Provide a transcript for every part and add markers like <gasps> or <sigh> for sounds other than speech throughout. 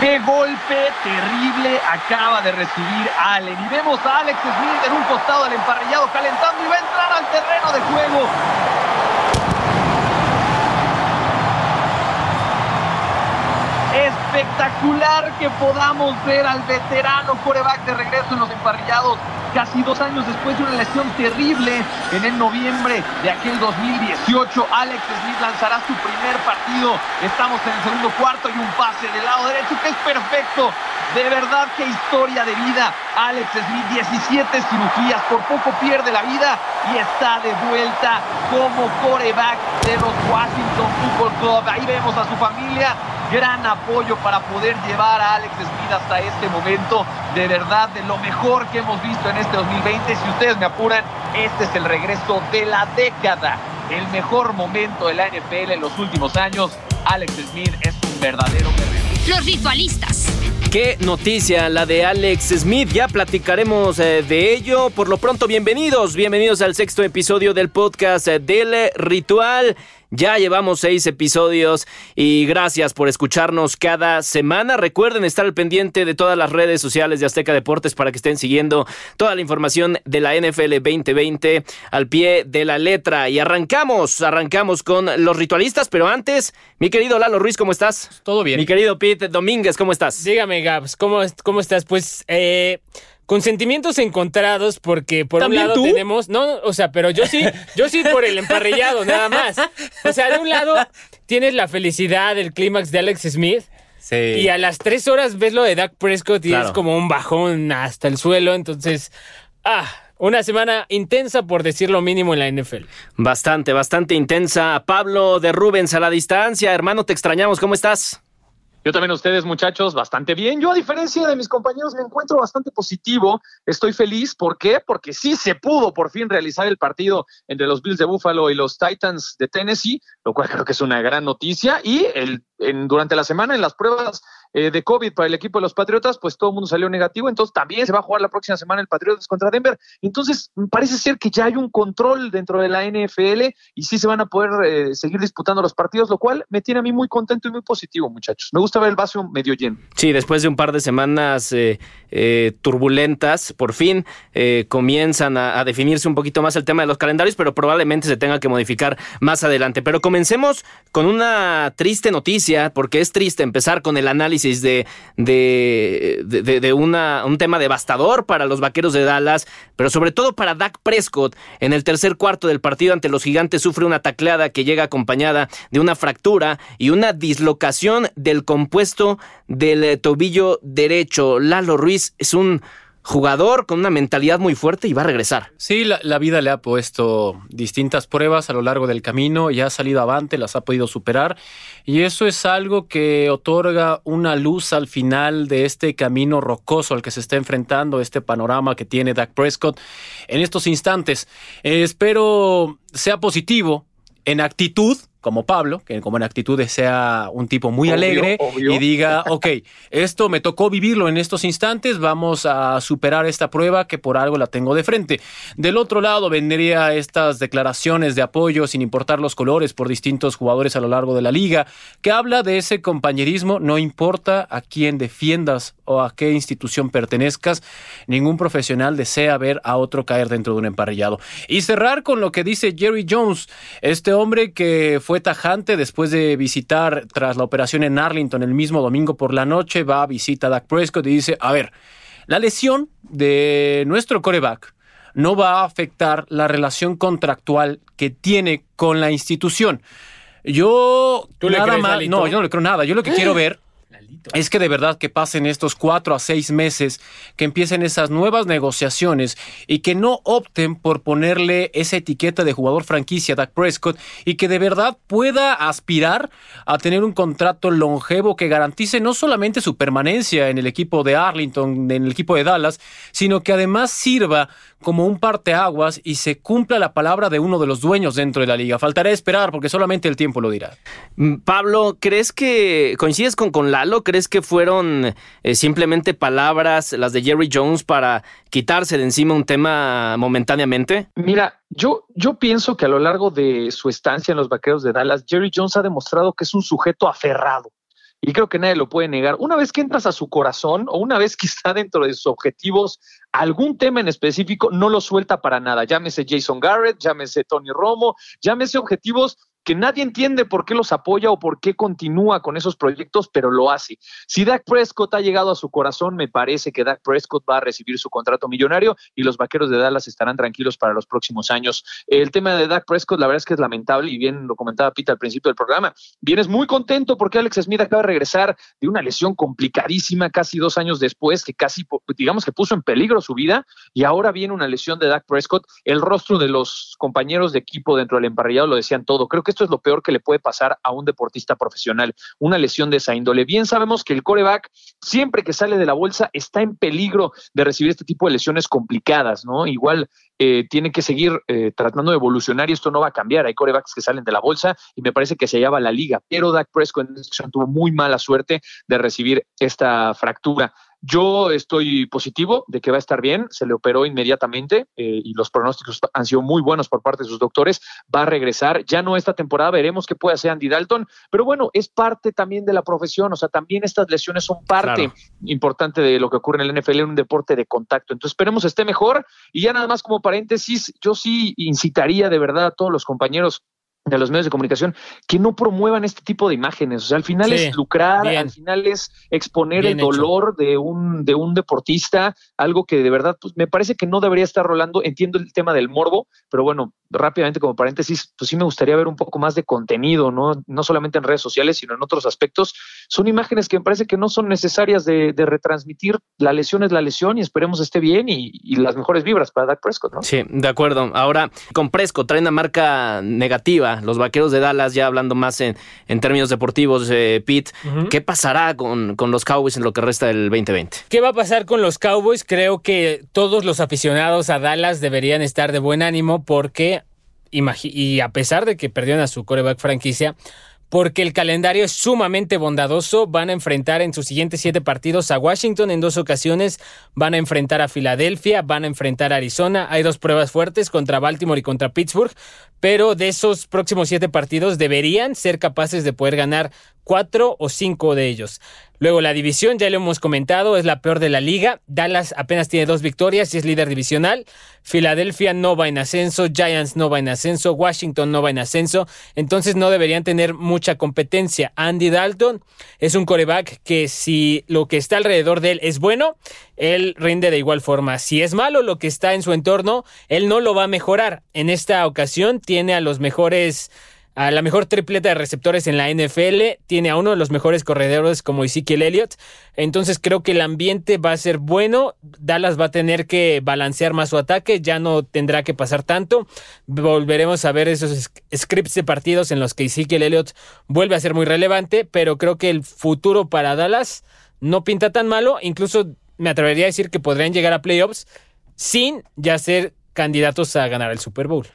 Qué golpe terrible acaba de recibir Allen. Y vemos a Alex Smith en un costado del emparrillado calentando y va a entrar al terreno de juego. Espectacular que podamos ver al veterano coreback de regreso en los emparrillados casi dos años después de una lesión terrible en el noviembre de aquel 2018. Alex Smith lanzará su primer partido. Estamos en el segundo cuarto y un pase del lado derecho que es perfecto. De verdad, qué historia de vida. Alex Smith, 17 cirugías, por poco pierde la vida y está de vuelta como coreback de los Washington Football Club. Ahí vemos a su familia gran apoyo para poder llevar a Alex Smith hasta este momento. De verdad, de lo mejor que hemos visto en este 2020. Si ustedes me apuran, este es el regreso de la década. El mejor momento de la NFL en los últimos años. Alex Smith es un verdadero guerrero. Los ritualistas. Qué noticia la de Alex Smith, ya platicaremos eh, de ello. Por lo pronto, bienvenidos, bienvenidos al sexto episodio del podcast eh, del ritual. Ya llevamos seis episodios y gracias por escucharnos cada semana. Recuerden estar al pendiente de todas las redes sociales de Azteca Deportes para que estén siguiendo toda la información de la NFL 2020 al pie de la letra. Y arrancamos, arrancamos con los ritualistas, pero antes, mi querido Lalo Ruiz, ¿cómo estás? Todo bien. Mi querido Pete Domínguez, ¿cómo estás? Dígame, Gabs, ¿cómo, cómo estás? Pues, eh con sentimientos encontrados porque por un lado tenemos, no, o sea, pero yo sí, yo sí por el emparrillado nada más. O sea, de un lado tienes la felicidad del clímax de Alex Smith. Sí. Y a las tres horas ves lo de Dak Prescott y es como un bajón hasta el suelo. Entonces, ah, una semana intensa, por decir lo mínimo, en la NFL. Bastante, bastante intensa. Pablo de Rubens a la distancia. Hermano, te extrañamos. ¿Cómo estás? Yo también a ustedes, muchachos, bastante bien. Yo, a diferencia de mis compañeros, me encuentro bastante positivo. Estoy feliz. ¿Por qué? Porque sí se pudo por fin realizar el partido entre los Bills de Buffalo y los Titans de Tennessee, lo cual creo que es una gran noticia. Y el, en, durante la semana, en las pruebas eh, de COVID para el equipo de los Patriotas, pues todo el mundo salió negativo, entonces también se va a jugar la próxima semana el Patriotas contra Denver. Entonces, parece ser que ya hay un control dentro de la NFL y sí se van a poder eh, seguir disputando los partidos, lo cual me tiene a mí muy contento y muy positivo, muchachos. Me gusta ver el vaso medio lleno. Sí, después de un par de semanas eh, turbulentas, por fin comienzan a definirse un poquito más el tema de los calendarios, pero probablemente se tenga que modificar más adelante. Pero comencemos con una triste noticia, porque es triste empezar con el análisis de, de, de, una, un tema devastador para los vaqueros de Dallas, pero sobre todo para Dak Prescott. En el tercer cuarto del partido ante los gigantes sufre una tacleada que llega acompañada de una fractura y una dislocación del compuesto del tobillo derecho. Lalo Ruiz es un jugador con una mentalidad muy fuerte y va a regresar. Sí, la, vida le ha puesto distintas pruebas a lo largo del camino y ha salido avante, las ha podido superar y eso es algo que otorga una luz al final de este camino rocoso al que se está enfrentando, este panorama que tiene Dak Prescott en estos instantes. espero sea positivo en actitud, como Pablo, que como en actitudes sea un tipo muy alegre y diga, ok, esto me tocó vivirlo en estos instantes, vamos a superar esta prueba que por algo la tengo de frente. Del otro lado vendría estas declaraciones de apoyo sin importar los colores por distintos jugadores a lo largo de la liga, que habla de ese compañerismo, no importa a quién defiendas o a qué institución pertenezcas, ningún profesional desea ver a otro caer dentro de un emparrillado. Y cerrar con lo que dice Jerry Jones, este hombre que fue fue tajante después de visitar, tras la operación en Arlington el mismo domingo por la noche, va a visitar a Dak Prescott y dice, a ver, la lesión de nuestro coreback no va a afectar la relación contractual que tiene con la institución. Yo nada más, no, yo no le creo nada. Yo lo que quiero <gasps> ver es que de verdad que pasen estos cuatro a seis meses, que empiecen esas nuevas negociaciones y que no opten por ponerle esa etiqueta de jugador franquicia a Dak Prescott y que de verdad pueda aspirar a tener un contrato longevo que garantice no solamente su permanencia en el equipo de Arlington, en el equipo de Dallas, sino que además sirva como un parteaguas y se cumpla la palabra de uno de los dueños dentro de la liga. Faltará esperar porque solamente el tiempo lo dirá. Mm, Pablo, ¿crees que coincides con, con Lalo? ¿Crees que fueron eh, simplemente palabras las de Jerry Jones para quitarse de encima un tema momentáneamente? Mira, yo, yo pienso que a lo largo de su estancia en los Vaqueros de Dallas, Jerry Jones ha demostrado que es un sujeto aferrado y creo que nadie lo puede negar. Una vez que entras a su corazón o una vez que <laughs> está dentro de sus objetivos, algún tema en específico no lo suelta para nada. Llámese Jason Garrett, llámese Tony Romo, llámese objetivos que nadie entiende por qué los apoya o por qué continúa con esos proyectos, pero lo hace. Si Dak Prescott ha llegado a su corazón, me parece que Dak Prescott va a recibir su contrato millonario y los vaqueros de Dallas estarán tranquilos para los próximos años. El tema de Dak Prescott, la verdad es que es lamentable y bien lo comentaba Pita al principio del programa. Vienes muy contento porque Alex Smith acaba de regresar de una lesión complicadísima casi dos años después, que casi, digamos que puso en peligro su vida y ahora viene una lesión de Dak Prescott. El rostro de los compañeros de equipo dentro del emparrillado lo decían todo. Creo que esto es lo peor que le puede pasar a un deportista profesional, una lesión de esa índole. Bien sabemos que el coreback, siempre que sale de la bolsa, está en peligro de recibir este tipo de lesiones complicadas, ¿no? Igual eh, tiene que seguir eh, tratando de evolucionar y esto no va a cambiar. Hay corebacks que salen de la bolsa y me parece que se hallaba la liga, pero Dak Prescott tuvo muy mala suerte de recibir esta fractura. Yo estoy positivo de que va a estar bien, se le operó inmediatamente eh, y los pronósticos han sido muy buenos por parte de sus doctores. Va a regresar, ya no esta temporada, veremos qué puede hacer Andy Dalton, pero bueno, es parte también de la profesión, o sea, también estas lesiones son parte importante de lo que ocurre en el NFL en un deporte de contacto. Entonces, esperemos esté mejor y ya nada más como paréntesis, yo sí incitaría de verdad a todos los compañeros de los medios de comunicación que no promuevan este tipo de imágenes. O sea, al final es lucrar, al final es exponer el dolor de un, de un deportista, algo que de verdad pues, me parece que no debería estar rolando. Entiendo el tema del morbo, pero bueno, rápidamente como paréntesis, pues sí me gustaría ver un poco más de contenido, ¿no? No solamente en redes sociales, sino en otros aspectos. Son imágenes que me parece que no son necesarias de, retransmitir. La lesión es la lesión y esperemos esté bien y, y, las mejores vibras para Dak Prescott, ¿no? Sí, de acuerdo. Ahora, con Prescott trae una marca negativa los vaqueros de Dallas, ya hablando más en, en términos deportivos, eh, Pete, ¿qué pasará con, con, los Cowboys en lo que resta del 2020? ¿Qué va a pasar con los Cowboys? Creo que todos los aficionados a Dallas deberían estar de buen ánimo porque, y a pesar de que perdieron a su coreback franquicia, porque el calendario es sumamente bondadoso. Van a enfrentar en sus siguientes siete partidos a Washington en dos ocasiones, van a enfrentar a Filadelfia, van a enfrentar a Arizona. Hay dos pruebas fuertes contra Baltimore y contra Pittsburgh, pero de esos próximos siete partidos deberían ser capaces de poder ganar cuatro o cinco de ellos. Luego la división, ya lo hemos comentado, es la peor de la liga. Dallas apenas tiene dos victorias y es líder divisional. Filadelfia no va en ascenso, Giants no va en ascenso, Washington no va en ascenso. Entonces no deberían tener mucha competencia. Andy Dalton es un coreback que si lo que está alrededor de él es bueno, él rinde de igual forma. Si es malo lo que está en su entorno, él no lo va a mejorar. En esta ocasión tiene a los mejores a la mejor tripleta de receptores en la NFL, tiene a uno de los mejores corredores como Ezekiel Elliott, entonces creo que el ambiente va a ser bueno, Dallas va a tener que balancear más su ataque, ya no tendrá que pasar tanto, volveremos a ver esos scripts de partidos en los que Ezekiel Elliott vuelve a ser muy relevante, pero creo que el futuro para Dallas no pinta tan malo, incluso me atrevería a decir que podrían llegar a playoffs sin ya ser candidatos a ganar el Super Bowl.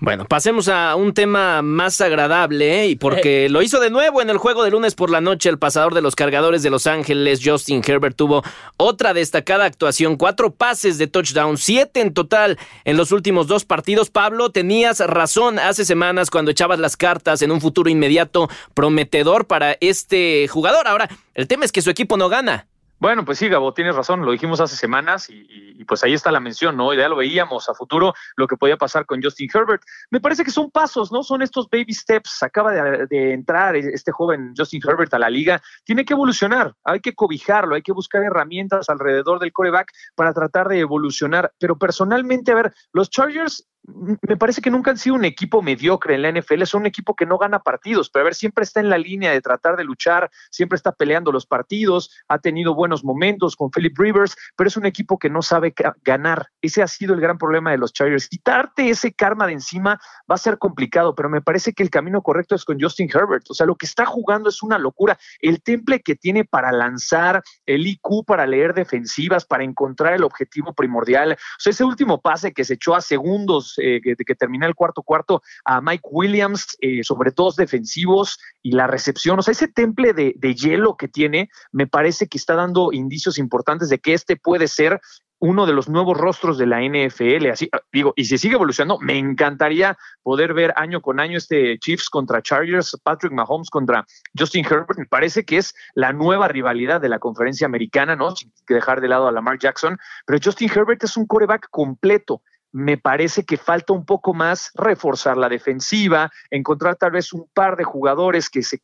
Bueno, pasemos a un tema más agradable, ¿eh? y porque <laughs> lo hizo de nuevo en el juego de lunes por la noche, el pasador de los cargadores de Los Ángeles, Justin Herbert, tuvo otra destacada actuación, cuatro pases de touchdown, siete en total en los últimos dos partidos. Pablo, tenías razón hace semanas cuando echabas las cartas en un futuro inmediato prometedor para este jugador. Ahora, el tema es que su equipo no gana. Bueno, pues sí, Gabo, tienes razón, lo dijimos hace semanas y, pues ahí está la mención, ¿no? Ya lo veíamos a futuro lo que podía pasar con Justin Herbert. Me parece que son pasos, ¿no? Son estos baby steps. Acaba de, entrar este joven Justin Herbert a la liga. Tiene que evolucionar, hay que cobijarlo, hay que buscar herramientas alrededor del coreback para tratar de evolucionar. Pero personalmente, a ver, los Chargers me parece que nunca han sido un equipo mediocre en la NFL, son un equipo que no gana partidos, pero a ver, siempre está en la línea de tratar de luchar, siempre está peleando los partidos, ha tenido buenos momentos con Philip Rivers, pero es un equipo que no sabe ganar. Ese ha sido el gran problema de los Chargers. Quitarte ese karma de encima va a ser complicado, pero me parece que el camino correcto es con Justin Herbert. O sea, lo que está jugando es una locura. El temple que tiene para lanzar, el IQ para leer defensivas, para encontrar el objetivo primordial. O sea, ese último pase que se echó a segundos eh, que, que termina el cuarto cuarto a Mike Williams, eh, sobre todo defensivos y la recepción. O sea, ese temple de, de hielo que tiene, me parece que está dando indicios importantes de que este puede ser uno de los nuevos rostros de la NFL. Así, ah, digo, y si sigue evolucionando, me encantaría poder ver año con año este Chiefs contra Chargers, Patrick Mahomes contra Justin Herbert. Me parece que es la nueva rivalidad de la conferencia americana, ¿no? Sin dejar de lado a Lamar Jackson. Pero Justin Herbert es un coreback completo me parece que falta un poco más reforzar la defensiva, encontrar tal vez un par de jugadores que se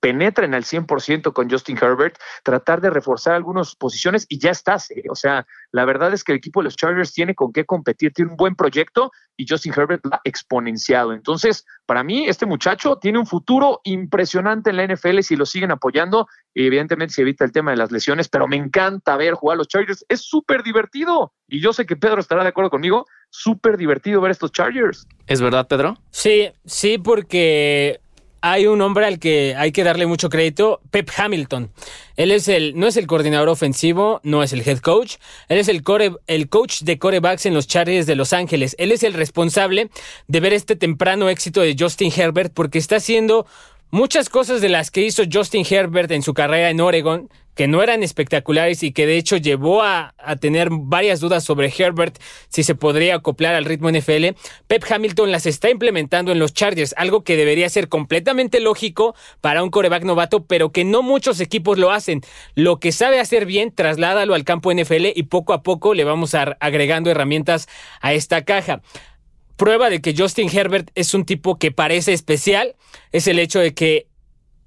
penetren al 100% con Justin Herbert, tratar de reforzar algunas posiciones y ya está. O sea, la verdad es que el equipo de los Chargers tiene con qué competir, tiene un buen proyecto y Justin Herbert lo ha exponenciado. Entonces, para mí, este muchacho tiene un futuro impresionante en la NFL si lo siguen apoyando y evidentemente se evita el tema de las lesiones, pero me encanta ver jugar a los Chargers. Es súper divertido y yo sé que Pedro estará de acuerdo conmigo súper divertido ver estos Chargers. ¿Es verdad, Pedro? Sí, sí, porque hay un hombre al que hay que darle mucho crédito, Pep Hamilton. Él es el, no es el coordinador ofensivo, no es el head coach, él es el, core, el coach de corebacks en los Chargers de Los Ángeles. Él es el responsable de ver este temprano éxito de Justin Herbert porque está haciendo muchas cosas de las que hizo Justin Herbert en su carrera en Oregon, que no eran espectaculares y que de hecho llevó a, tener varias dudas sobre Herbert si se podría acoplar al ritmo NFL, Pep Hamilton las está implementando en los Chargers, algo que debería ser completamente lógico para un coreback novato, pero que no muchos equipos lo hacen. Lo que sabe hacer bien, trasládalo al campo NFL y poco a poco le vamos a agregando herramientas a esta caja prueba de que Justin Herbert es un tipo que parece especial es el hecho de que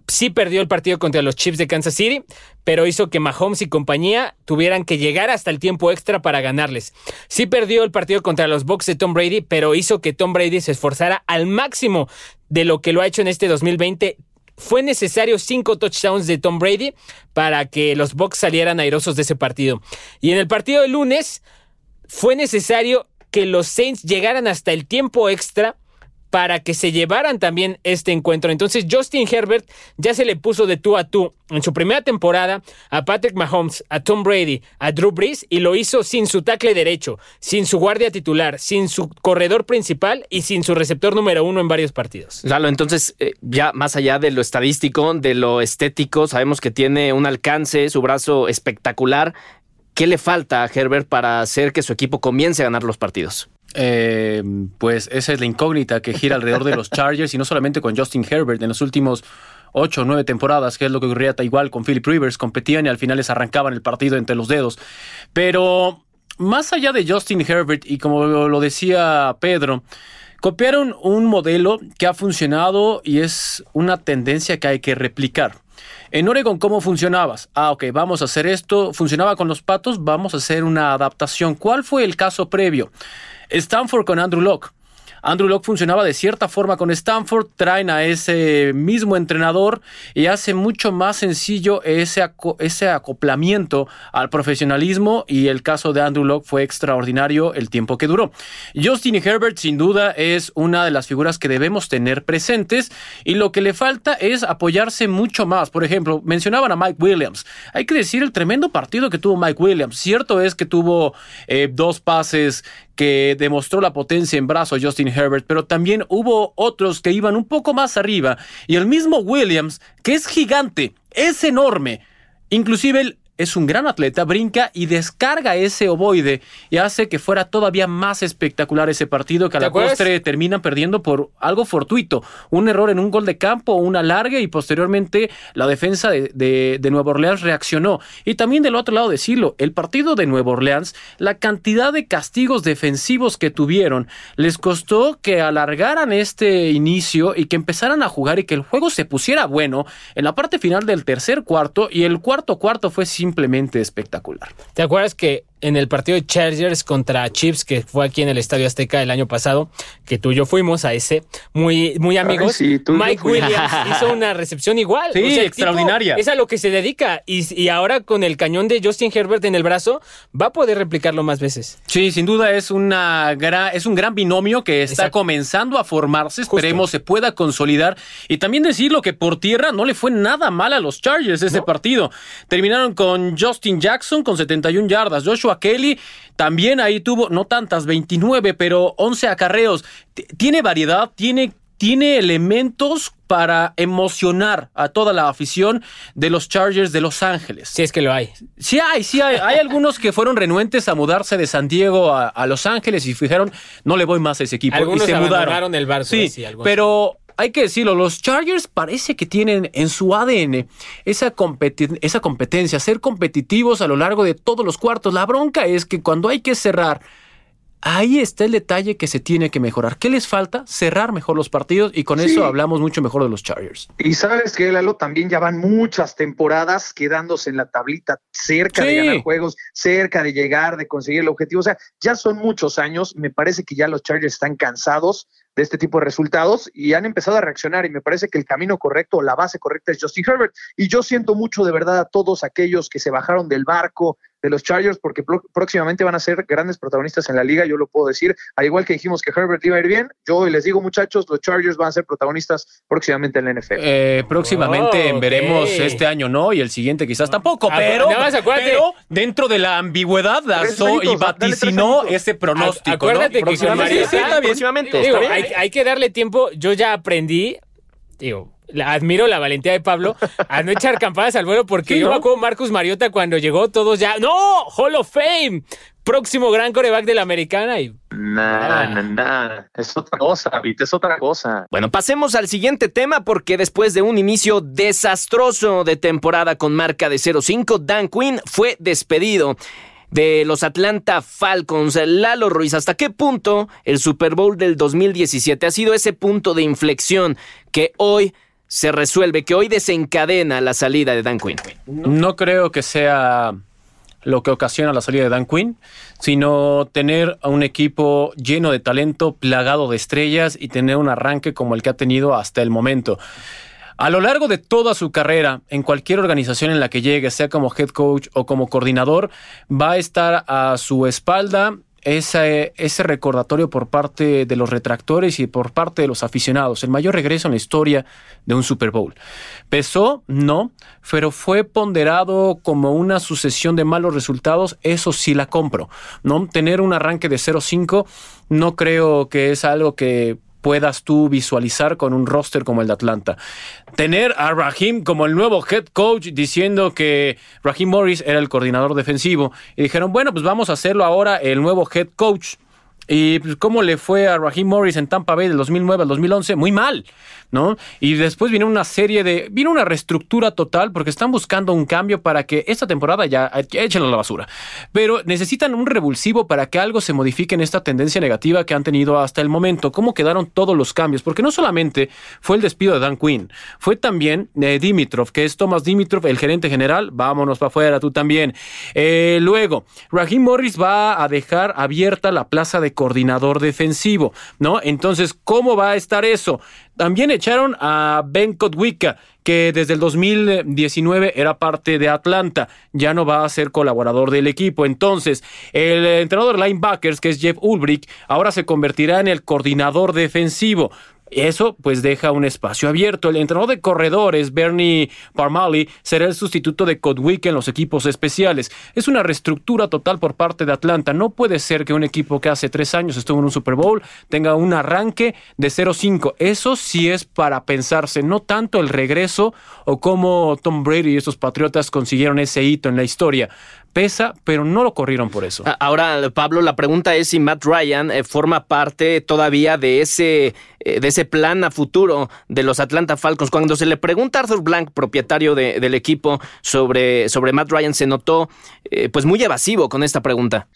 sí perdió el partido contra los Chiefs de Kansas City, pero hizo que Mahomes y compañía tuvieran que llegar hasta el tiempo extra para ganarles. Sí perdió el partido contra los Bucks de Tom Brady, pero hizo que Tom Brady se esforzara al máximo de lo que lo ha hecho en este 2020 fue necesario cinco touchdowns de Tom Brady para que los Bucks salieran airosos de ese partido. Y en el partido de lunes fue necesario que los Saints llegaran hasta el tiempo extra para que se llevaran también este encuentro. Entonces Justin Herbert ya se le puso de tú a tú en su primera temporada a Patrick Mahomes, a Tom Brady, a Drew Brees y lo hizo sin su tackle derecho, sin su guardia titular, sin su corredor principal y sin su receptor número uno en varios partidos. Lalo, entonces eh, ya más allá de lo estadístico, de lo estético, sabemos que tiene un alcance, su brazo espectacular. ¿Qué le falta a Herbert para hacer que su equipo comience a ganar los partidos? Eh, pues esa es la incógnita que gira alrededor de los <laughs> Chargers y no solamente con Justin Herbert en los últimos ocho o nueve temporadas, que es lo que ocurría igual con Philip Rivers, competían y al final les arrancaban el partido entre los dedos. Pero más allá de Justin Herbert y como lo decía Pedro, copiaron un modelo que ha funcionado y es una tendencia que hay que replicar. En Oregon, ¿cómo funcionabas? Ah, ok, vamos a hacer esto. Funcionaba con los patos, vamos a hacer una adaptación. ¿Cuál fue el caso previo? Stanford con Andrew Locke. Andrew Locke funcionaba de cierta forma con Stanford, traen a ese mismo entrenador y hace mucho más sencillo ese, ese acoplamiento al profesionalismo y el caso de Andrew Locke fue extraordinario el tiempo que duró. Justin Herbert sin duda es una de las figuras que debemos tener presentes y lo que le falta es apoyarse mucho más. Por ejemplo, mencionaban a Mike Williams. Hay que decir el tremendo partido que tuvo Mike Williams. Cierto es que tuvo eh, dos pases que demostró la potencia en brazo Justin Herbert, pero también hubo otros que iban un poco más arriba. Y el mismo Williams, que es gigante, es enorme. Inclusive el es un gran atleta, brinca y descarga ese ovoide y hace que fuera todavía más espectacular ese partido que a la postre terminan perdiendo por algo fortuito, un error en un gol de campo, una larga y posteriormente la defensa de, de, Nueva Orleans reaccionó. Y también del otro lado decirlo, el partido de Nueva Orleans, la cantidad de castigos defensivos que tuvieron les costó que alargaran este inicio y que empezaran a jugar y que el juego se pusiera bueno en la parte final del tercer cuarto y el cuarto cuarto fue sin simplemente espectacular. ¿Te acuerdas que en el partido de Chargers contra Chiefs, que fue aquí en el Estadio Azteca el año pasado, que tú y yo fuimos a ese, muy, muy amigos. Mike Williams <laughs> hizo una recepción igual. Sí, extraordinaria. Es a lo que se dedica. Y, ahora con el cañón de Justin Herbert en el brazo, va a poder replicarlo más veces. Sí, sin duda es, una es un gran binomio que está comenzando a formarse. Esperemos se pueda consolidar. Y también decirlo que por tierra no le fue nada mal a los Chargers ese partido. Terminaron con Justin Jackson con 71 yardas. Joshua Kelly también ahí tuvo, no tantas, 29, pero 11 acarreos. tiene variedad, tiene tiene elementos para emocionar a toda la afición de los Chargers de Los Ángeles. Si es que lo hay. Sí hay, sí hay. Hay algunos que fueron renuentes a mudarse de San Diego a, Los Ángeles y fijaron, no le voy más a ese equipo. Algunos y se mudaron el barco. Sí, pero hay que decirlo, los Chargers parece que tienen en su ADN esa, esa competencia, ser competitivos a lo largo de todos los cuartos. La bronca es que cuando hay que cerrar Ahí está el detalle que se tiene que mejorar. ¿Qué les falta? Cerrar mejor los partidos y con eso hablamos mucho mejor de los Chargers. Y sabes que Lalo también ya van muchas temporadas quedándose en la tablita, cerca de ganar juegos, cerca de llegar, de conseguir el objetivo. O sea, ya son muchos años. Me parece que ya los Chargers están cansados de este tipo de resultados y han empezado a reaccionar y me parece que el camino correcto, la base correcta es Justin Herbert. Y yo siento mucho de verdad a todos aquellos que se bajaron del barco, de los Chargers porque próximamente van a ser grandes protagonistas en la liga, yo lo puedo decir, al igual que dijimos que Herbert iba a ir bien, yo les digo muchachos, los Chargers van a ser protagonistas próximamente en la NFL. Eh, próximamente oh, veremos este año no y el siguiente quizás tampoco, ah, pero, dentro de la ambigüedad lanzó y vaticinó ese pronóstico. Acuérdate que próximamente, hay, hay que darle tiempo, yo ya aprendí, digo, admiro la valentía de Pablo a no echar campanas al vuelo porque yo me acuerdo Marcus Mariota cuando llegó todos ya, no, Hall of Fame, próximo gran coreback de la americana y... Nada, ah. nada, es otra cosa, es otra cosa. Bueno, pasemos al siguiente tema porque después de un inicio desastroso de temporada con marca de 0-5, Dan Quinn fue despedido de los Atlanta Falcons. Lalo Ruiz, ¿hasta qué punto el Super Bowl del 2017 ha sido ese punto de inflexión que hoy se resuelve, que hoy desencadena la salida de Dan Quinn? No creo que sea lo que ocasiona la salida de Dan Quinn, sino tener a un equipo lleno de talento, plagado de estrellas y tener un arranque como el que ha tenido hasta el momento. A lo largo de toda su carrera, en cualquier organización en la que llegue, sea como head coach o como coordinador, va a estar a su espalda ese, recordatorio por parte de los retractores y por parte de los aficionados. El mayor regreso en la historia de un Super Bowl. ¿Pesó? No, pero fue ponderado como una sucesión de malos resultados. Eso sí la compro. ¿no? Tener un arranque de 0-5 no creo que es algo que puedas tú visualizar con un roster como el de Atlanta. Tener a Raheem como el nuevo head coach diciendo que Raheem Morris era el coordinador defensivo y dijeron, bueno, pues vamos a hacerlo ahora el nuevo head coach. Y pues, cómo le fue a Raheem Morris en Tampa Bay del 2009 al 2011, muy mal. ¿no? Y después viene una serie de. Viene una reestructura total porque están buscando un cambio para que esta temporada ya échenlo a la basura. Pero necesitan un revulsivo para que algo se modifique en esta tendencia negativa que han tenido hasta el momento. ¿Cómo quedaron todos los cambios? Porque no solamente fue el despido de Dan Quinn, fue también de Dimitrov, que es Thomas Dimitrov, el gerente general. Vámonos para afuera, tú también. Eh, luego, Raheem Morris va a dejar abierta la plaza de coordinador defensivo, ¿no? Entonces, ¿cómo va a estar eso? También echaron a Ben Kotwicka, que desde el 2019 era parte de Atlanta, ya no va a ser colaborador del equipo. Entonces, el entrenador linebackers, que es Jeff Ulbrich, ahora se convertirá en el coordinador defensivo. Eso pues deja un espacio abierto. El entrenador de corredores, Bernie Parmali, será el sustituto de Codwick en los equipos especiales. Es una reestructura total por parte de Atlanta. No puede ser que un equipo que hace tres años estuvo en un Super Bowl tenga un arranque de 0-5. Eso sí es para pensarse, no tanto el regreso o cómo Tom Brady y estos Patriotas consiguieron ese hito en la historia pesa, pero no lo corrieron por eso. Ahora, Pablo, la pregunta es si Matt Ryan eh, forma parte todavía de ese, de ese plan a futuro de los Atlanta Falcons. Cuando se le pregunta a Arthur Blank, propietario del equipo, sobre, sobre Matt Ryan, se notó eh, pues muy evasivo con esta pregunta.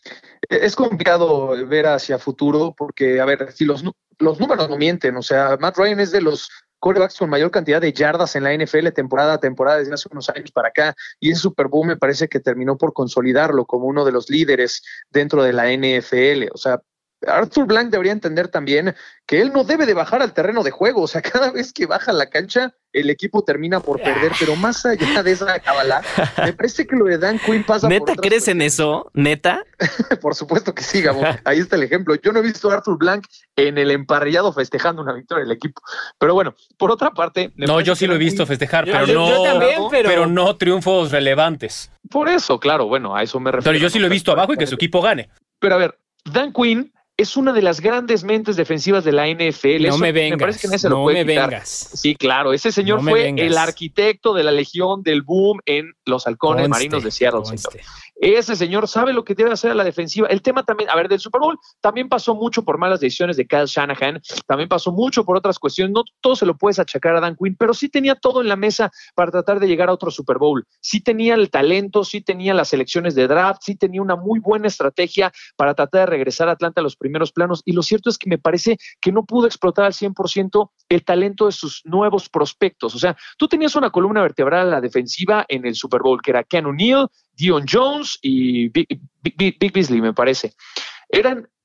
Es complicado ver hacia futuro porque, a ver, si los, los números no mienten, o sea, Matt Ryan es de los corebacks con mayor cantidad de yardas en la NFL temporada a temporada desde hace unos años para acá. Y ese Super Bowl me parece que terminó por consolidarlo como uno de los líderes dentro de la NFL. O sea, Arthur Blank debería entender también que él no debe de bajar al terreno de juego. O sea, cada vez que baja la cancha, el equipo termina por perder. Pero más allá de esa cabala, me parece que lo de Dan Quinn pasa ¿Neta crees en eso? ¿Neta? <laughs> por supuesto que sí, Gabo. Ahí está el ejemplo. Yo no he visto a Arthur Blank en el emparrillado festejando una victoria del equipo. Pero bueno, por otra parte. No, yo sí lo he visto festejar, pero, no, pero... no triunfos relevantes. Por eso, claro, bueno, a eso me refiero. Pero yo sí lo he visto abajo y que su equipo gane. Pero a ver, Dan Quinn es una de las grandes mentes defensivas de la NFL. No me vengas. Me parece que se no lo puede me quitar. vengas. Sí, claro. Ese señor No fue el arquitecto de la legión del boom en los halcones Conste, marinos de Seattle. señor. Ese señor sabe lo que debe hacer a la defensiva. El tema también, a ver, del Super Bowl también pasó mucho por malas decisiones de Kyle Shanahan, también pasó mucho por otras cuestiones. No todo se lo puedes achacar a Dan Quinn, pero sí tenía todo en la mesa para tratar de llegar a otro Super Bowl. Sí tenía el talento, sí tenía las selecciones de draft, sí tenía una muy buena estrategia para tratar de regresar a Atlanta a los primeros planos. Y lo cierto es que me parece que no pudo explotar al 100% el talento de sus nuevos prospectos. O sea, tú tenías una columna vertebral a la defensiva en el Super Bowl, que era Ken O'Neill, Dion Jones y Big, Big- Big- Big Beasley, me parece.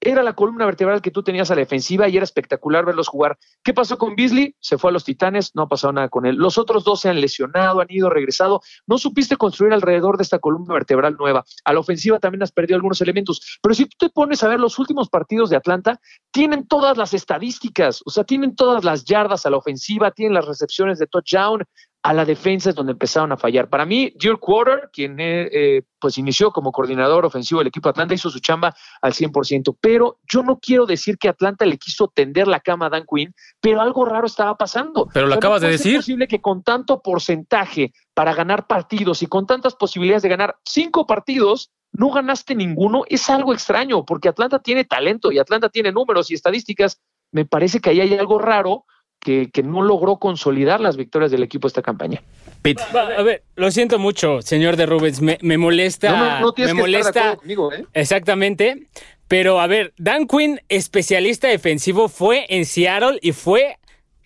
Era la columna vertebral que tú tenías a la defensiva y era espectacular verlos jugar. ¿Qué pasó con Beasley? Se fue a los Titanes, no ha pasado nada con él. Los otros dos se han lesionado, han ido, regresado. No supiste construir alrededor de esta columna vertebral nueva. A la ofensiva también has perdido algunos elementos. Pero si tú te pones a ver los últimos partidos de Atlanta, tienen todas las estadísticas, o sea, tienen todas las yardas a la ofensiva, tienen las recepciones de touchdown, a la defensa es donde empezaron a fallar. Para mí, Dirk Quarter, quien eh, eh, pues inició como coordinador ofensivo del equipo de Atlanta, hizo su chamba al 100%, pero yo no quiero decir que Atlanta le quiso tender la cama a Dan Quinn, pero algo raro estaba pasando. Pero lo acabas no de decir. posible que con tanto porcentaje para ganar partidos y con tantas posibilidades de ganar cinco partidos, no ganaste ninguno, es algo extraño, porque Atlanta tiene talento y Atlanta tiene números y estadísticas. Me parece que ahí hay algo raro que, que no logró consolidar las victorias del equipo esta campaña. Pete. A ver, lo siento mucho, señor de Rubens. Me, me molesta. No, no, no tienes me que estar molesta. acuerdo conmigo, ¿eh? Exactamente. Pero a ver, Dan Quinn, especialista defensivo, fue en Seattle y fue.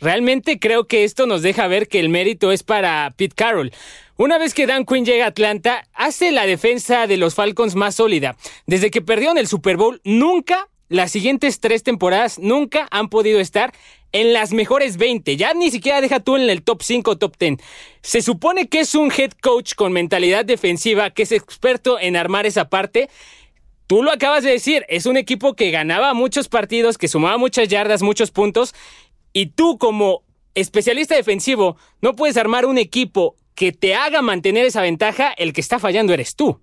Realmente creo que esto nos deja ver que el mérito es para Pete Carroll. Una vez que Dan Quinn llega a Atlanta, hace la defensa de los Falcons más sólida. Desde que perdieron el Super Bowl, nunca, las siguientes tres temporadas, nunca han podido estar en las mejores 20. Ya ni siquiera deja tú en el top 5 o top 10. Se supone que es un head coach con mentalidad defensiva, que es experto en armar esa parte. Tú lo acabas de decir, es un equipo que ganaba muchos partidos, que sumaba muchas yardas, muchos puntos, y tú como especialista defensivo no puedes armar un equipo que te haga mantener esa ventaja, el que está fallando eres tú.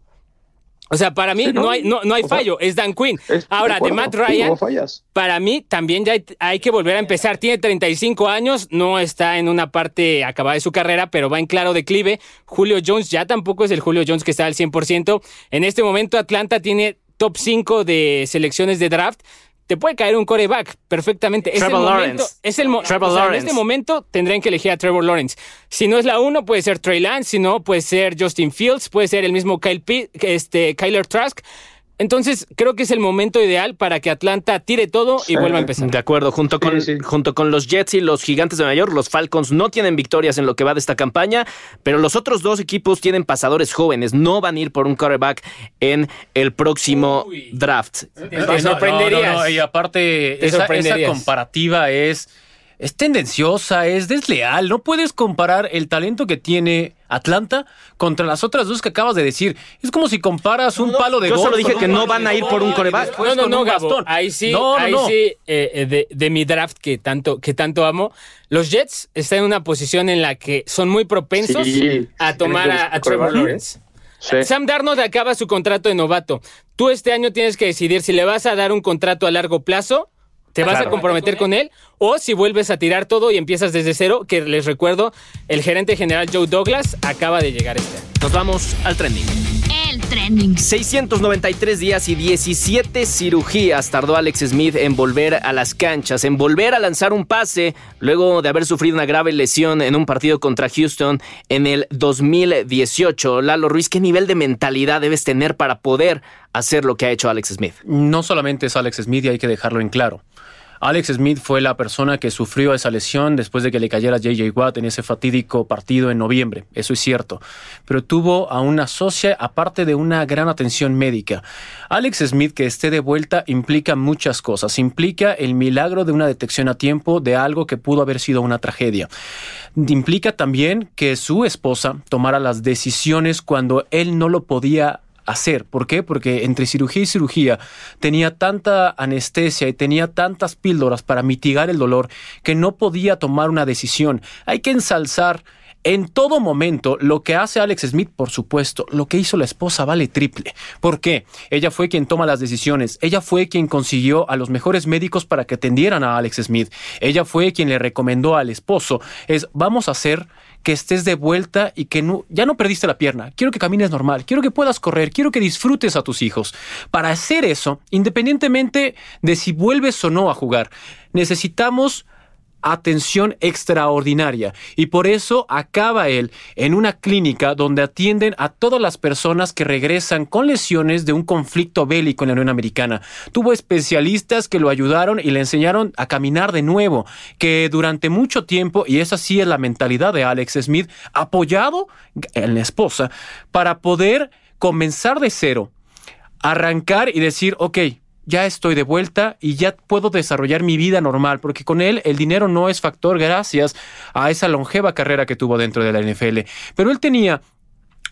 O sea, para mí Sí, ¿no? no, hay, no, no hay sea, fallo, es Dan Quinn. Es- Ahora, de Matt Ryan, fallas. para mí también ya hay, hay que volver a empezar. Tiene 35 años, no está en una parte acabada de su carrera, pero va en claro declive. Julio Jones ya tampoco es el Julio Jones que está al 100%. En este momento Atlanta tiene top 5 de selecciones de draft. Te puede caer un coreback perfectamente. Es el Trevor momento. Lawrence. Es el mo- Trevor o sea, En Lawrence. este momento tendrían que elegir a Trevor Lawrence. Si no es la uno, puede ser Trey Lance. Si no, puede ser Justin Fields. Puede ser el mismo Kyle Pitt- este, Kyler Trask. Entonces, creo que es el momento ideal para que Atlanta tire todo y vuelva a empezar. De acuerdo, junto con, Sí, sí. junto con los Jets y los Gigantes de Nueva York, los Falcons no tienen victorias en lo que va de esta campaña, pero los otros dos equipos tienen pasadores jóvenes, no van a ir por un quarterback en el próximo Uy. draft. Te No, no, sorprenderías. no, no, Y aparte, Te esa, esa comparativa es, es tendenciosa, es desleal. No puedes comparar el talento que tiene Atlanta contra las otras dos que acabas de decir. Es como si comparas un palo de yo golf solo dije que no van a ir por un coreback. No, no, no, un Gabo. Ahí sí, No, no, ahí no. sí, eh, eh, de, de mi draft que tanto, que tanto amo. Los Jets están en una posición en la que son muy propensos Sí, a tomar a, a Trevor coreback. Lawrence. Sí. Sam Darnold acaba su contrato de novato. Tú este año tienes que decidir si le vas a dar un contrato a largo plazo, te vas Claro. a comprometer con él, o si vuelves a tirar todo y empiezas desde cero, que les recuerdo, el gerente general Joe Douglas acaba de llegar este año. Nos vamos al trending. El trending. 693 días y 17 cirugías tardó Alex Smith en volver a las canchas, en volver a lanzar un pase luego de haber sufrido una grave lesión en un partido contra Houston en el 2018. Lalo Ruiz, ¿qué nivel de mentalidad debes tener para poder hacer lo que ha hecho Alex Smith? No solamente es Alex Smith y hay que dejarlo en claro. Alex Smith fue la persona que sufrió esa lesión después de que le cayera JJ Watt en ese fatídico partido en noviembre. Eso es cierto. Pero tuvo a una socia aparte de una gran atención médica. Alex Smith que esté de vuelta implica muchas cosas. Implica el milagro de una detección a tiempo de algo que pudo haber sido una tragedia. Implica también que su esposa tomara las decisiones cuando él no lo podía hacer. ¿Por qué? Porque entre cirugía y cirugía tenía tanta anestesia y tenía tantas píldoras para mitigar el dolor que no podía tomar una decisión. Hay que ensalzar En todo momento, lo que hace Alex Smith, por supuesto, lo que hizo la esposa vale triple. ¿Por qué? Ella fue quien toma las decisiones. Ella fue quien consiguió a los mejores médicos para que atendieran a Alex Smith. Ella fue quien le recomendó al esposo. Es, vamos a hacer que estés de vuelta y que no, ya no perdiste la pierna. Quiero que camines normal, quiero que puedas correr, quiero que disfrutes a tus hijos. Para hacer eso, independientemente de si vuelves o no a jugar, necesitamos atención extraordinaria y por eso acaba él en una clínica donde atienden a todas las personas que regresan con lesiones de un conflicto bélico en la Unión Americana. Tuvo especialistas que lo ayudaron y le enseñaron a caminar de nuevo, que durante mucho tiempo, y esa sí es la mentalidad de Alex Smith, apoyado en la esposa para poder comenzar de cero, arrancar y decir, ok, ya estoy de vuelta y ya puedo desarrollar mi vida normal, porque con él el dinero no es factor gracias a esa longeva carrera que tuvo dentro de la NFL. Pero él tenía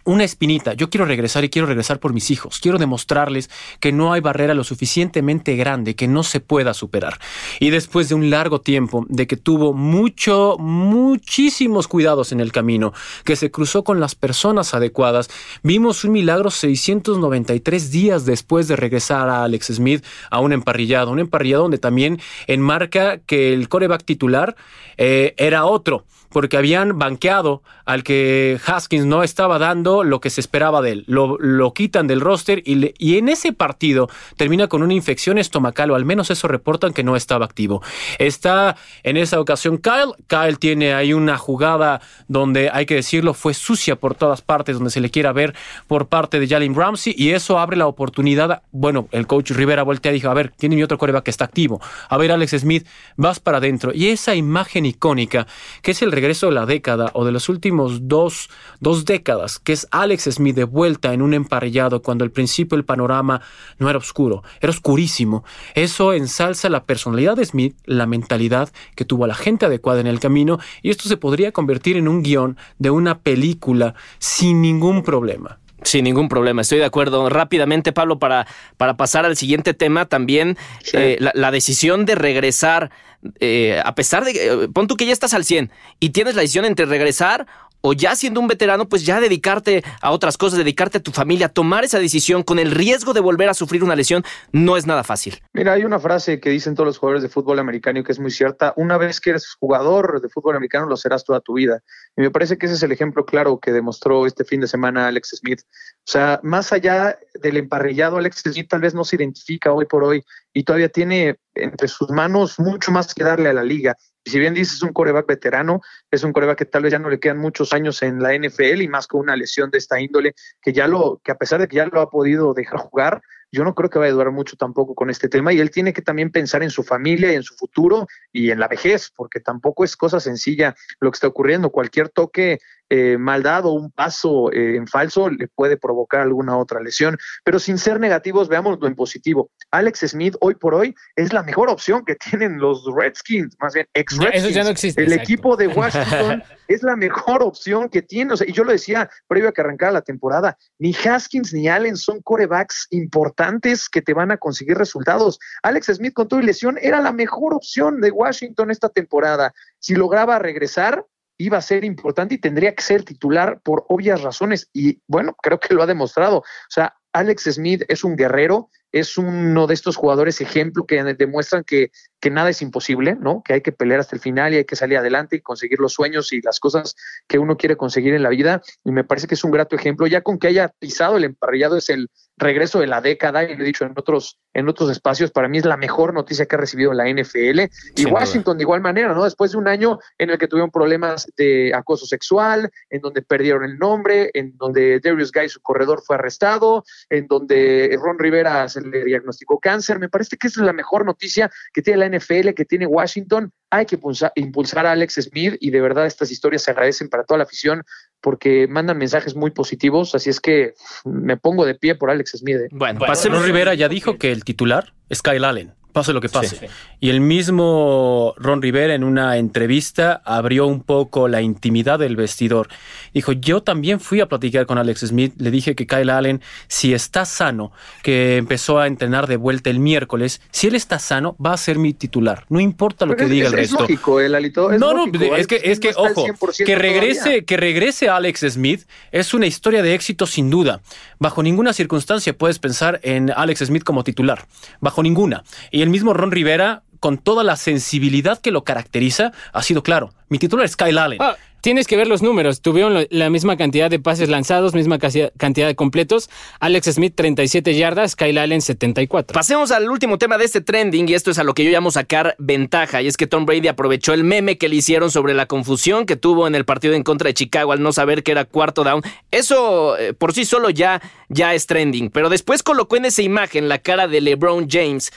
una espinita. Yo quiero regresar y quiero regresar por mis hijos. Quiero demostrarles que no hay barrera lo suficientemente grande que no se pueda superar. Y después de un largo tiempo de que tuvo mucho, muchísimos cuidados en el camino, que se cruzó con las personas adecuadas, vimos un milagro 693 días después de regresar a Alex Smith a un emparrillado. Un emparrillado donde también enmarca que el coreback titular eh, era otro porque habían banqueado al que Haskins no estaba dando lo que se esperaba de él. Lo, lo quitan del roster y, y, en ese partido termina con una infección estomacal, o al menos eso reportan que no estaba activo. Está en esa ocasión Kyle. Kyle tiene ahí una jugada donde, hay que decirlo, fue sucia por todas partes, donde se le quiera ver por parte de Jalen Ramsey, y eso abre la oportunidad. Bueno, el coach Rivera voltea y dijo: A ver, tiene mi otro coreback que está activo. A ver, Alex Smith, vas para adentro. Y esa imagen icónica, que es el regreso de la década o de los últimos dos, dos décadas, que es Alex Smith de vuelta en un emparellado cuando al principio el panorama no era oscuro, era oscurísimo. Eso ensalza la personalidad de Smith, la mentalidad que tuvo a la gente adecuada en el camino y esto se podría convertir en un guion de una película sin ningún problema. Sin ningún problema, estoy de acuerdo. Rápidamente, Pablo, para, para pasar al siguiente tema, también sí. eh, la, la, decisión de regresar, eh, a pesar de, eh, pon tú que ya estás al 100 y tienes la decisión entre regresar o ya siendo un veterano, pues ya dedicarte a otras cosas, dedicarte a tu familia, tomar esa decisión con el riesgo de volver a sufrir una lesión, no es nada fácil. Mira, hay una frase que dicen todos los jugadores de fútbol americano que es muy cierta, una vez que eres jugador de fútbol americano lo serás toda tu vida. Y me parece que ese es el ejemplo claro que demostró este fin de semana Alex Smith. O sea, más allá del emparrillado, Alex Smith tal vez no se identifica hoy por hoy y todavía tiene entre sus manos mucho más que darle a la liga. Y si bien dices un coreback veterano, es un coreback que tal vez ya no le quedan muchos años en la NFL y más con una lesión de esta índole, que ya lo, que a pesar de que ya lo ha podido dejar jugar, yo no creo que vaya a durar mucho tampoco con este tema y él tiene que también pensar en su familia y en su futuro y en la vejez, porque tampoco es cosa sencilla lo que está ocurriendo. Cualquier toque eh, mal dado, un paso eh, en falso le puede provocar alguna otra lesión, pero sin ser negativos, veámoslo en positivo. Alex Smith hoy por hoy es la mejor opción que <laughs> tienen los Redskins, más bien ex Redskins. Eso ya no existe. El exacto. equipo de Washington <laughs> es la mejor opción que tiene. O sea, y yo lo decía previo a que arrancara la temporada, ni Haskins ni Allen son corebacks importantes que te van a conseguir resultados. Alex Smith con toda lesión era la mejor opción de Washington esta temporada. Si lograba regresar, iba a ser importante y tendría que ser titular por obvias razones. Y bueno, creo que lo ha demostrado. O sea, Alex Smith es un guerrero, es uno de estos jugadores ejemplo que demuestran que, que, nada es imposible, ¿no? Que hay que pelear hasta el final y hay que salir adelante y conseguir los sueños y las cosas que uno quiere conseguir en la vida. Y me parece que es un grato ejemplo. Ya con que haya pisado el emparrillado es el regreso de la década, y lo he dicho en otros, en otros espacios, para mí es la mejor noticia que ha recibido la NFL. Y Washington de igual manera, ¿no? Después de un año en el que tuvieron problemas de acoso sexual, en donde perdieron el nombre, en donde Darius Guy, su corredor, fue arrestado, en donde Ron Rivera se le diagnosticó cáncer. Me parece que esa es la mejor noticia que tiene la NFL, que tiene Washington. Hay que impulsar, impulsar a Alex Smith y de verdad estas historias se agradecen para toda la afición porque mandan mensajes muy positivos, así es que me pongo de pie por Alex Smith. ¿eh? Bueno, bueno Rivera ya dijo que el titular es Kyle Allen. Pase lo que pase. Y el mismo Ron Rivera en una entrevista abrió un poco la intimidad del vestidor. Dijo, yo también fui a platicar con Alex Smith, le dije que Kyle Allen, si está sano, que empezó a entrenar de vuelta el miércoles, si él está sano, va a ser mi titular. No importa lo que diga el resto. Lógico, el alito, no, no, es que, es que ojo, que regrese, que regrese Alex Smith es una historia de éxito sin duda. Bajo ninguna circunstancia puedes pensar en Alex Smith como titular. Bajo ninguna. Y el mismo Ron Rivera, con toda la sensibilidad que lo caracteriza, ha sido claro. Mi titular es Kyle Allen. Ah, tienes que ver los números. Tuvieron la misma cantidad de pases lanzados, misma cantidad de completos. Alex Smith 37 yardas, Kyle Allen 74. Pasemos al último tema de este trending y esto es a lo que yo llamo sacar ventaja y es que Tom Brady aprovechó el meme que le hicieron sobre la confusión que tuvo en el partido en contra de Chicago al no saber que era cuarto down. Eso eh, por sí solo ya, ya es trending, pero después colocó en esa imagen la cara de LeBron James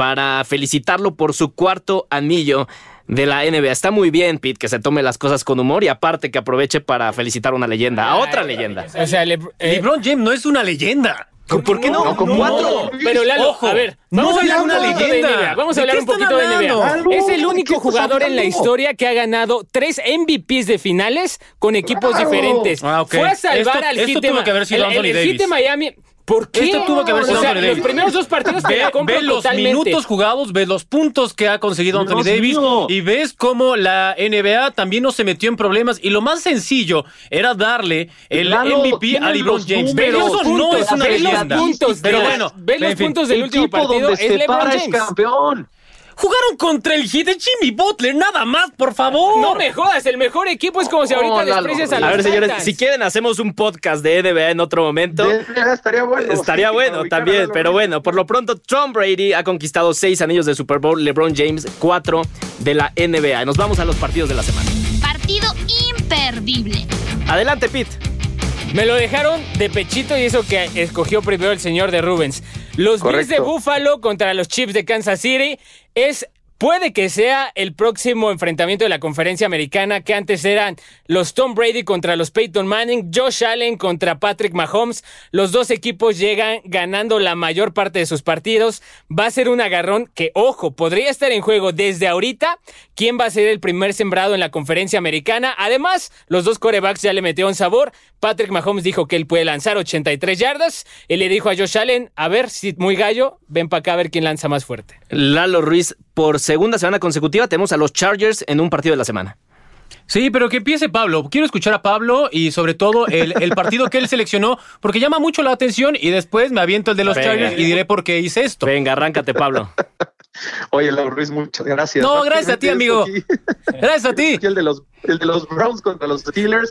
para felicitarlo por su cuarto anillo de la NBA. Está muy bien, Pete, que se tome las cosas con humor y aparte que aproveche para felicitar a una leyenda, a otra leyenda. O sea, eh, LeBron James no es una leyenda. ¿Por qué no? con cuatro. Pero Lalo, a ver, vamos a hablar una leyenda. Vamos a hablar un poquito de NBA. Es el único jugador en la historia que ha ganado tres MVPs de finales con equipos diferentes. Ah, Fue a salvar al Hit de Miami. ¿Por qué? Esto tuvo que haber sido o sea, Los primeros dos partidos ve, ve los minutos jugados, ve los puntos que ha conseguido Anthony Davis y ves cómo la NBA también no se metió en problemas y lo más sencillo era darle el MVP a LeBron James. Pero eso no es una leyenda. Pero bueno, ve los puntos del último partido, es LeBron James. campeón. Jugaron contra el hit de Jimmy Butler, nada más, por favor. No me jodas, el mejor equipo es como si ahorita desprecias a los A ver, señores, si quieren hacemos un podcast de NBA en otro momento. estaría bueno. Estaría bueno también, pero bueno, por lo pronto Tom Brady ha conquistado seis anillos de Super Bowl, LeBron James cuatro de la NBA. Nos vamos a los partidos de la semana. Partido imperdible. Adelante, Pete. Me lo dejaron de pechito y eso que escogió primero el señor de Rubens. Los Bills de Buffalo contra los Chiefs de Kansas City es Puede que sea el próximo enfrentamiento de la conferencia americana que antes eran los Tom Brady contra los Peyton Manning, Josh Allen contra Patrick Mahomes. Los dos equipos llegan ganando la mayor parte de sus partidos. Va a ser un agarrón que, ojo, podría estar en juego desde ahorita. ¿Quién va a ser el primer sembrado en la conferencia americana? Además, los dos corebacks ya le metieron sabor. Patrick Mahomes dijo que él puede lanzar 83 yardas. Él le dijo a Josh Allen, a ver si muy gallo, ven para acá a ver quién lanza más fuerte. Lalo Ruiz por segunda semana consecutiva tenemos a los Chargers en un partido de la semana. Sí, pero que empiece Pablo. Quiero escuchar a Pablo y sobre todo el, partido que él seleccionó, porque llama mucho la atención y después me aviento el de los Chargers y diré por qué hice esto. Venga, arráncate, Pablo. <laughs> Oye, Lauro Ruiz, muchas gracias. No, gracias a ti, amigo. <laughs> Gracias a ti. <laughs> El de, los, el de los Browns contra los Steelers,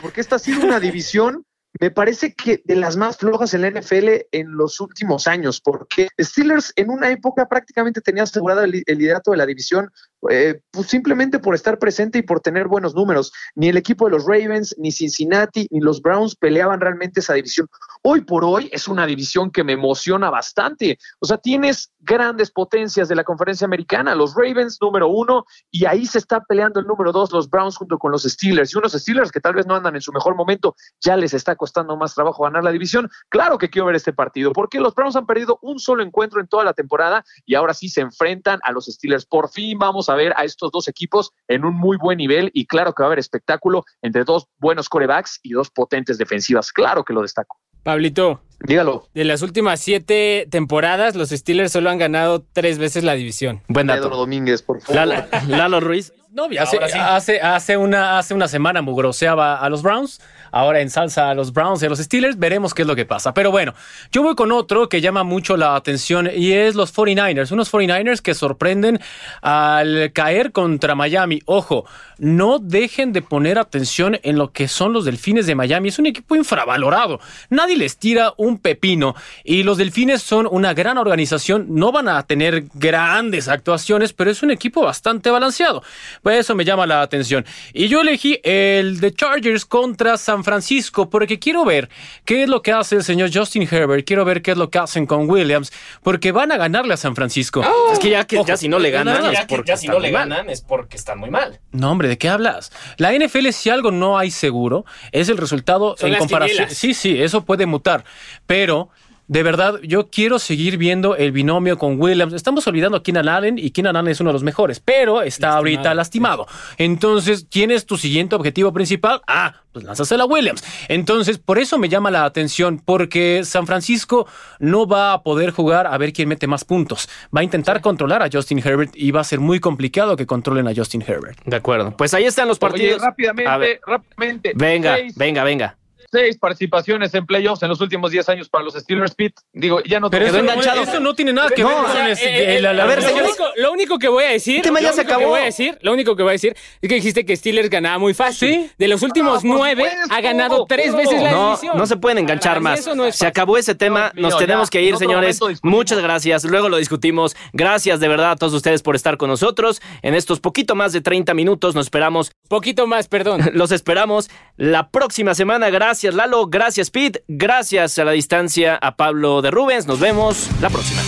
porque esta ha sido una división me parece que de las más flojas en la NFL en los últimos años, porque Steelers en una época prácticamente tenía asegurado el, liderato de la división, eh, pues simplemente por estar presente y por tener buenos números. Ni el equipo de los Ravens, ni Cincinnati, ni los Browns peleaban realmente esa división. Hoy por hoy es una división que me emociona bastante. O sea, tienes grandes potencias de la conferencia americana, los Ravens número uno, y ahí se está peleando el número dos, los Browns junto con los Steelers, y unos Steelers que tal vez no andan en su mejor momento, ya les está costando más trabajo ganar la división. Claro que quiero ver este partido, porque los Browns han perdido un solo encuentro en toda la temporada y ahora sí se enfrentan a los Steelers. Por fin vamos a ver a estos dos equipos en un muy buen nivel y claro que va a haber espectáculo entre dos buenos corebacks y dos potentes defensivas. Claro que lo destaco. Pablito. Dígalo. De las últimas siete temporadas, los Steelers solo han ganado tres veces la división. Buen dato. Pedro Domínguez, por favor. Lalo Ruiz. No, hace, hace, hace, una, hace una semana mugroseaba a los Browns, ahora en salsa a los Browns y a los Steelers, veremos qué es lo que pasa. Pero bueno, yo voy con otro que llama mucho la atención y es los 49ers, unos 49ers que sorprenden al caer contra Miami. Ojo, no dejen de poner atención en lo que son los Delfines de Miami, es un equipo infravalorado, nadie les tira un pepino y los Delfines son una gran organización, no van a tener grandes actuaciones, pero es un equipo bastante balanceado. Pues eso me llama la atención. Y yo elegí el de Chargers contra San Francisco porque quiero ver qué es lo que hace el señor Justin Herbert, quiero ver qué es lo que hacen con Williams, porque van a ganarle a San Francisco. es que ya, que, ya si no le ganan, es porque si no le ganan es porque están muy mal. No, hombre, ¿de qué hablas? La NFL, si algo no hay seguro, es el resultado en comparación. Sí, sí, eso puede mutar. Pero de verdad, yo quiero seguir viendo el binomio con Williams. Estamos olvidando a Keenan Allen y Keenan Allen es uno de los mejores, pero está ahorita lastimado. Entonces, ¿quién es tu siguiente objetivo principal? Ah, pues lánzasela a Williams. Entonces, por eso me llama la atención, porque San Francisco no va a poder jugar a ver quién mete más puntos. Va a intentar controlar a Justin Herbert y va a ser muy complicado que controlen a Justin Herbert. De acuerdo. Pues ahí están los partidos. Oye, rápidamente, rápidamente. Venga, venga, venga seis participaciones en playoffs en los últimos 10 años para los Steelers, Pete. Digo, ya no Pero eso, enganchado. eso no tiene nada que ver con eh, eh, a ver, lo único, lo único, que voy a decir, este ya se acabó. voy a decir, lo único que voy a decir es que dijiste que Steelers ganaba muy fácil. De los últimos ah, nueve ha ganado tres veces la división. No se pueden enganchar más. se acabó ese tema. Nos tenemos que ir, señores. Muchas gracias. Luego lo discutimos. Gracias de verdad a todos ustedes por estar con nosotros en estos poquito más de 30 minutos. Nos esperamos. Poquito más, perdón. <laughs> Los esperamos la próxima semana. Gracias, Lalo. Gracias. Speed. Gracias a la distancia a Pablo de Rubens. Nos vemos la próxima.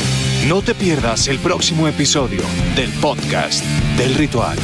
No te pierdas el próximo episodio del podcast del ritual.